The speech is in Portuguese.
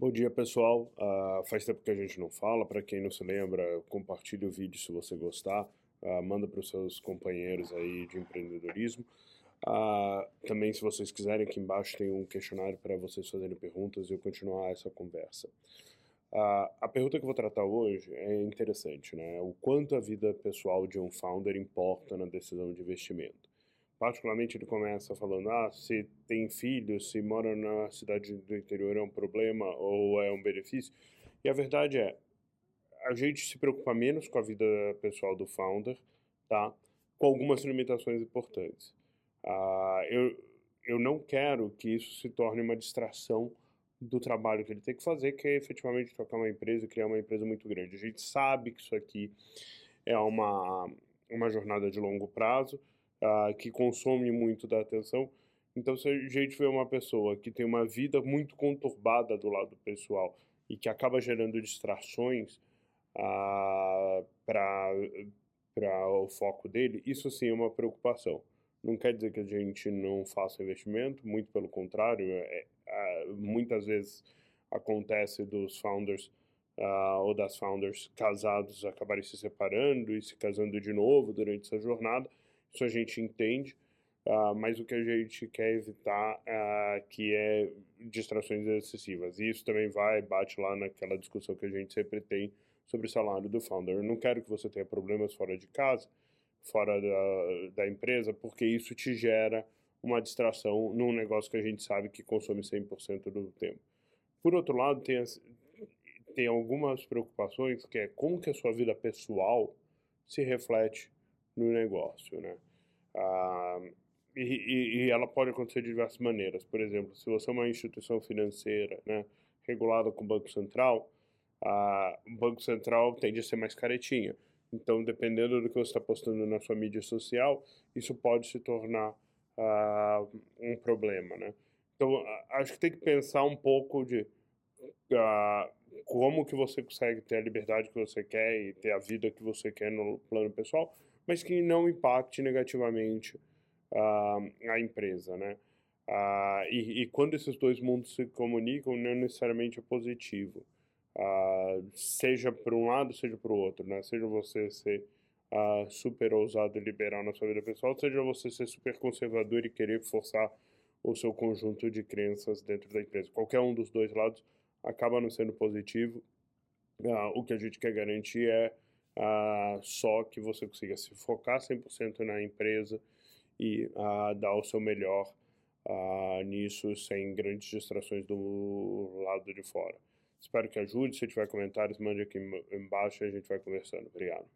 Bom dia, pessoal. Uh, faz tempo que a gente não fala. Para quem não se lembra, compartilhe o vídeo se você gostar. Uh, manda para os seus companheiros aí de empreendedorismo. Uh, também, se vocês quiserem, aqui embaixo tem um questionário para vocês fazerem perguntas e eu continuar essa conversa. a pergunta que eu vou tratar hoje é interessante, né? O quanto a vida pessoal de um founder importa na decisão de investimento particularmente ele começa falando, ah, se tem filhos, se mora na cidade do interior é um problema ou é um benefício. E a verdade é, a gente se preocupa menos com a vida pessoal do founder, tá? Com algumas limitações importantes. Ah, eu, eu não quero que isso se torne uma distração do trabalho que ele tem que fazer, que é efetivamente tocar uma empresa e criar uma empresa muito grande. A gente sabe que isso aqui é uma, uma jornada de longo prazo, uh, que consome muito da atenção. Então, se a gente vê uma pessoa que tem uma vida muito conturbada do lado pessoal e que acaba gerando distrações uh, para o foco dele, isso sim é uma preocupação. Não quer dizer que a gente não faça investimento, muito pelo contrário, é, é, muitas vezes acontece dos founders uh, ou das founders casados acabarem se separando e se casando de novo durante essa jornada, isso a gente entende, uh, mas o que a gente quer evitar uh, que é distrações excessivas. E isso também vai, bate lá naquela discussão que a gente sempre tem sobre o salário do founder. Eu não quero que você tenha problemas fora de casa, fora da, da empresa, porque isso te gera uma distração num negócio que a gente sabe que consome 100% do tempo. Por outro lado, tem, as, tem algumas preocupações que é como que a sua vida pessoal se reflete no negócio, né? Ah, e, e, ela pode acontecer de diversas maneiras. Por exemplo, se você é uma instituição financeira, né, regulada com o Banco Central, ah, o Banco Central tende a ser mais caretinha. Então, dependendo do que você está postando na sua mídia social, isso pode se tornar ah, um problema, né? Então, acho que tem que pensar um pouco de uh, como que você consegue ter a liberdade que você quer e ter a vida que você quer no plano pessoal, mas que não impacte negativamente uh, a empresa, né? Uh, e, e, quando esses dois mundos se comunicam, não necessariamente é positivo. Uh, seja para um lado, seja para o outro, né? Seja você ser uh, super ousado e liberal na sua vida pessoal, seja você ser super conservador e querer forçar o seu conjunto de crenças dentro da empresa. Qualquer um dos dois lados acaba não sendo positivo. o que a gente quer garantir é uh, só que você consiga se focar 100% na empresa e uh, dar o seu melhor uh, nisso sem grandes distrações do lado de fora. Espero que ajude. Se tiver comentários, mande aqui embaixo e a gente vai conversando. Obrigado.